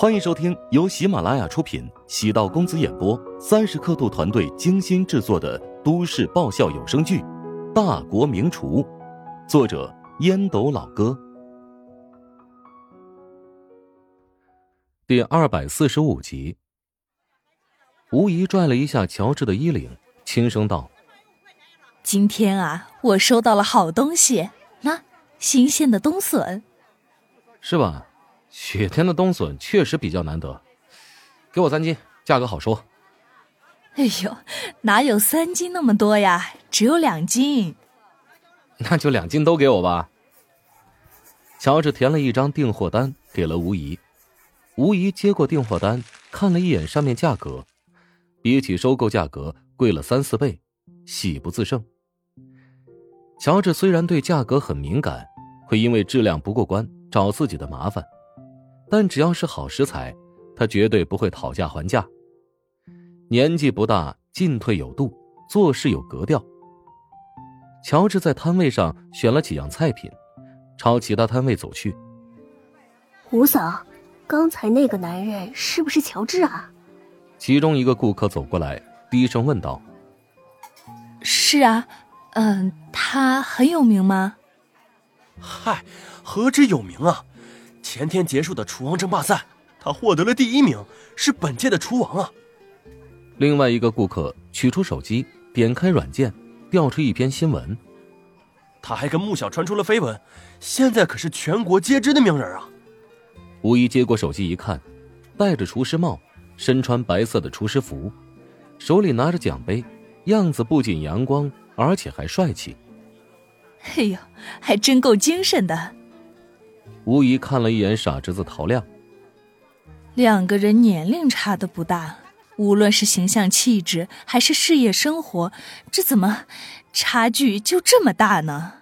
欢迎收听由喜马拉雅出品、喜道公子演播、三十刻度团队精心制作的都市爆笑有声剧《大国名厨》，作者烟斗老哥，第二百四十五集。吴仪拽了一下乔治的衣领，轻声道：“今天啊，我收到了好东西，那新鲜的冬笋，是吧？”雪天的冬笋确实比较难得，给我三斤，价格好说。哎呦，哪有三斤那么多呀？只有两斤。那就两斤都给我吧。乔治填了一张订货单，给了吴姨。吴姨接过订货单，看了一眼上面价格，比起收购价格贵了三四倍，喜不自胜。乔治虽然对价格很敏感，会因为质量不过关找自己的麻烦。但只要是好食材，他绝对不会讨价还价。年纪不大，进退有度，做事有格调。乔治在摊位上选了几样菜品，朝其他摊位走去。吴嫂，刚才那个男人是不是乔治啊？其中一个顾客走过来，低声问道：“是啊，嗯，他很有名吗？”“嗨，何止有名啊！”前天结束的厨王争霸赛，他获得了第一名，是本届的厨王啊！另外一个顾客取出手机，点开软件，调出一篇新闻。他还跟穆小传出了绯闻，现在可是全国皆知的名人啊！吴一接过手机一看，戴着厨师帽，身穿白色的厨师服，手里拿着奖杯，样子不仅阳光，而且还帅气。哎呦，还真够精神的。吴仪看了一眼傻侄子陶亮，两个人年龄差的不大，无论是形象气质还是事业生活，这怎么差距就这么大呢？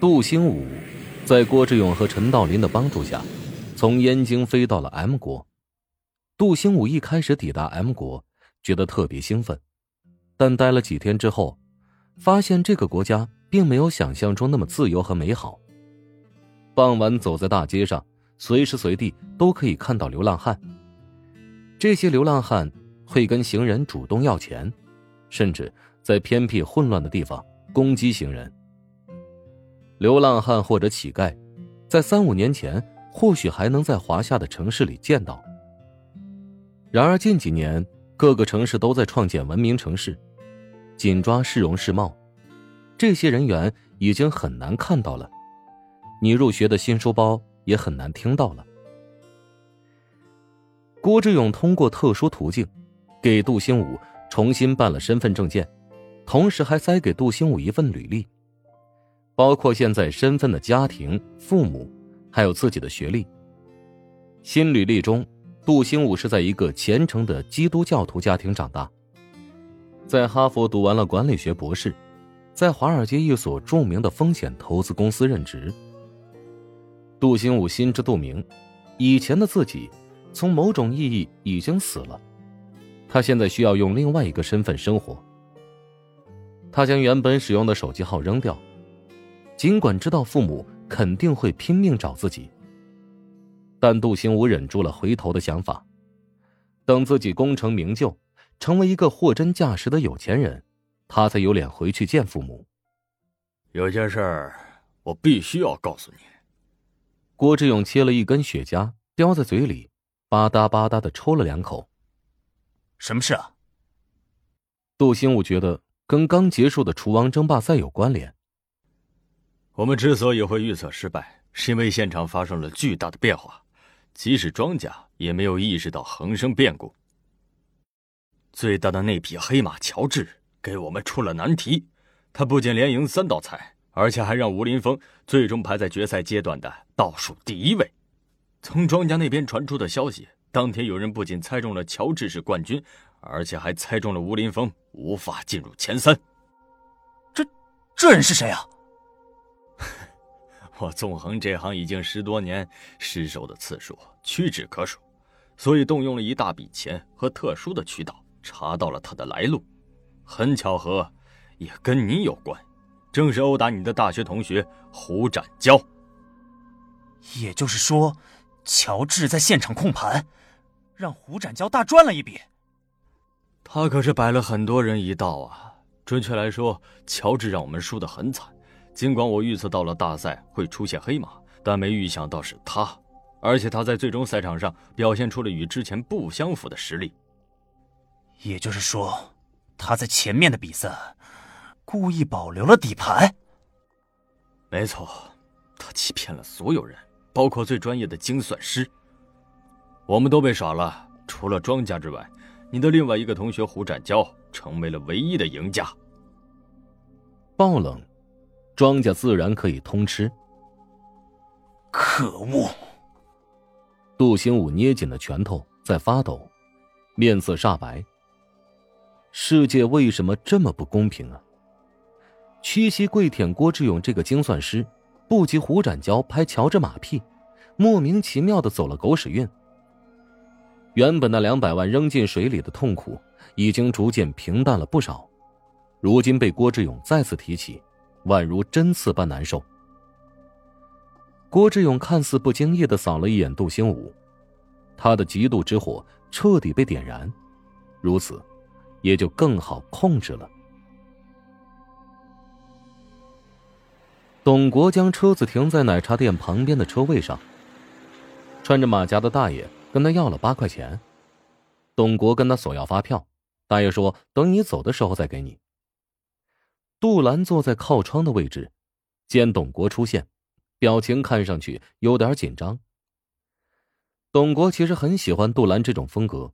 杜兴武在郭志勇和陈道林的帮助下，从燕京飞到了 M 国。杜兴武一开始抵达 M 国，觉得特别兴奋，但待了几天之后，发现这个国家。并没有想象中那么自由和美好。傍晚走在大街上，随时随地都可以看到流浪汉。这些流浪汉会跟行人主动要钱，甚至在偏僻混乱的地方攻击行人。流浪汉或者乞丐，在三五年前或许还能在华夏的城市里见到。然而近几年，各个城市都在创建文明城市，紧抓市容市貌。这些人员已经很难看到了，你入学的新书包也很难听到了。郭志勇通过特殊途径，给杜兴武重新办了身份证件，同时还塞给杜兴武一份履历，包括现在身份的家庭、父母，还有自己的学历。新履历中，杜兴武是在一个虔诚的基督教徒家庭长大，在哈佛读完了管理学博士。在华尔街一所著名的风险投资公司任职。杜兴武心知肚明，以前的自己从某种意义已经死了，他现在需要用另外一个身份生活。他将原本使用的手机号扔掉，尽管知道父母肯定会拼命找自己，但杜兴武忍住了回头的想法，等自己功成名就，成为一个货真价实的有钱人。他才有脸回去见父母。有件事儿，我必须要告诉你。郭志勇切了一根雪茄，叼在嘴里，吧嗒吧嗒的抽了两口。什么事啊？杜兴武觉得跟刚结束的厨王争霸赛有关联。我们之所以会预测失败，是因为现场发生了巨大的变化，即使庄家也没有意识到横生变故。最大的那匹黑马乔治。给我们出了难题，他不仅连赢三道菜，而且还让吴林峰最终排在决赛阶段的倒数第一位。从庄家那边传出的消息，当天有人不仅猜中了乔治是冠军，而且还猜中了吴林峰无法进入前三。这这人是谁啊？我纵横这行已经十多年，失手的次数屈指可数，所以动用了一大笔钱和特殊的渠道，查到了他的来路。很巧合，也跟你有关，正是殴打你的大学同学胡展娇。也就是说，乔治在现场控盘，让胡展娇大赚了一笔。他可是摆了很多人一道啊！准确来说，乔治让我们输得很惨。尽管我预测到了大赛会出现黑马，但没预想到是他，而且他在最终赛场上表现出了与之前不相符的实力。也就是说，他在前面的比赛故意保留了底牌。没错，他欺骗了所有人，包括最专业的精算师。我们都被耍了，除了庄家之外。你的另外一个同学胡展娇成为了唯一的赢家。爆冷，庄家自然可以通吃。可恶！杜兴武捏紧了拳头，在发抖，面色煞白。世界为什么这么不公平啊？屈膝跪舔郭志勇这个精算师，不及胡展娇拍乔治马屁，莫名其妙的走了狗屎运。原本那两百万扔进水里的痛苦，已经逐渐平淡了不少，如今被郭志勇再次提起，宛如针刺般难受。郭志勇看似不经意的扫了一眼杜兴武，他的嫉妒之火彻底被点燃，如此，也就更好控制了。董国将车子停在奶茶店旁边的车位上，穿着马甲的大爷。跟他要了八块钱，董国跟他索要发票，大爷说等你走的时候再给你。杜兰坐在靠窗的位置，见董国出现，表情看上去有点紧张。董国其实很喜欢杜兰这种风格，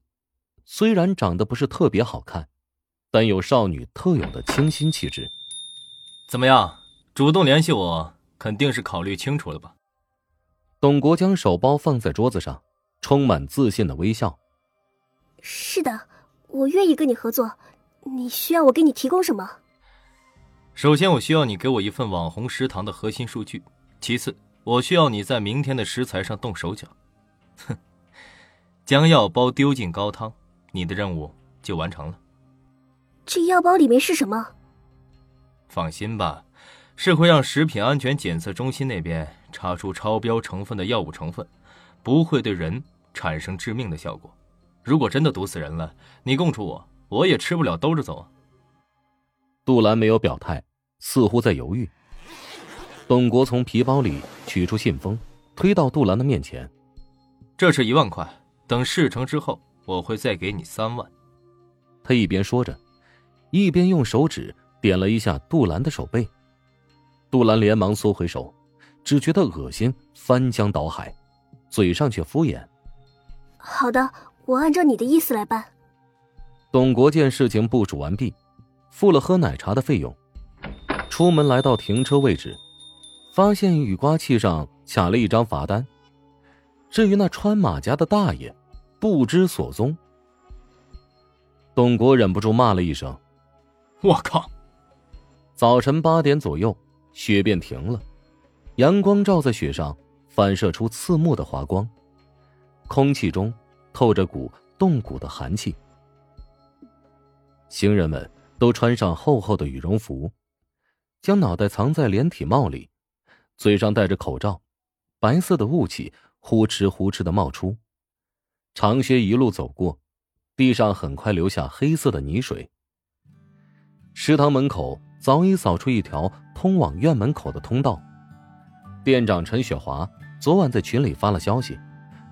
虽然长得不是特别好看，但有少女特有的清新气质。怎么样，主动联系我，肯定是考虑清楚了吧？董国将手包放在桌子上。充满自信的微笑。是的，我愿意跟你合作。你需要我给你提供什么？首先，我需要你给我一份网红食堂的核心数据。其次，我需要你在明天的食材上动手脚。哼，将药包丢进高汤，你的任务就完成了。这药包里面是什么？放心吧，是会让食品安全检测中心那边查出超标成分的药物成分。不会对人产生致命的效果。如果真的毒死人了，你供出我，我也吃不了兜着走。杜兰没有表态，似乎在犹豫。董国从皮包里取出信封，推到杜兰的面前：“这是一万块，等事成之后，我会再给你三万。”他一边说着，一边用手指点了一下杜兰的手背。杜兰连忙缩回手，只觉得恶心，翻江倒海。嘴上却敷衍：“好的，我按照你的意思来办。”董国见事情部署完毕，付了喝奶茶的费用，出门来到停车位置，发现雨刮器上卡了一张罚单。至于那穿马甲的大爷，不知所踪。董国忍不住骂了一声：“我靠！”早晨八点左右，雪便停了，阳光照在雪上。反射出刺目的华光，空气中透着股冻骨的寒气。行人们都穿上厚厚的羽绒服，将脑袋藏在连体帽里，嘴上戴着口罩，白色的雾气呼哧呼哧的冒出。长靴一路走过，地上很快留下黑色的泥水。食堂门口早已扫出一条通往院门口的通道。店长陈雪华。昨晚在群里发了消息，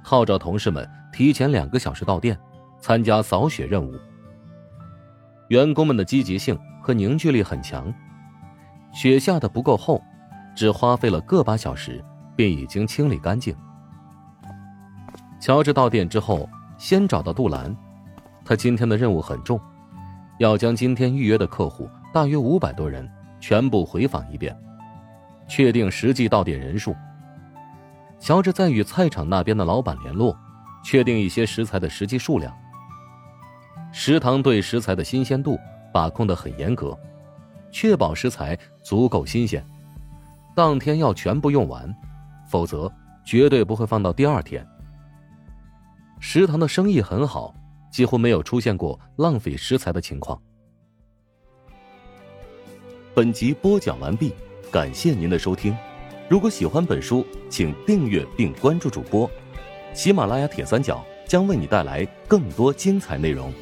号召同事们提前两个小时到店，参加扫雪任务。员工们的积极性和凝聚力很强，雪下的不够厚，只花费了个把小时便已经清理干净。乔治到店之后，先找到杜兰，他今天的任务很重，要将今天预约的客户大约五百多人全部回访一遍，确定实际到店人数。乔治在与菜场那边的老板联络，确定一些食材的实际数量。食堂对食材的新鲜度把控的很严格，确保食材足够新鲜，当天要全部用完，否则绝对不会放到第二天。食堂的生意很好，几乎没有出现过浪费食材的情况。本集播讲完毕，感谢您的收听。如果喜欢本书，请订阅并关注主播。喜马拉雅铁三角将为你带来更多精彩内容。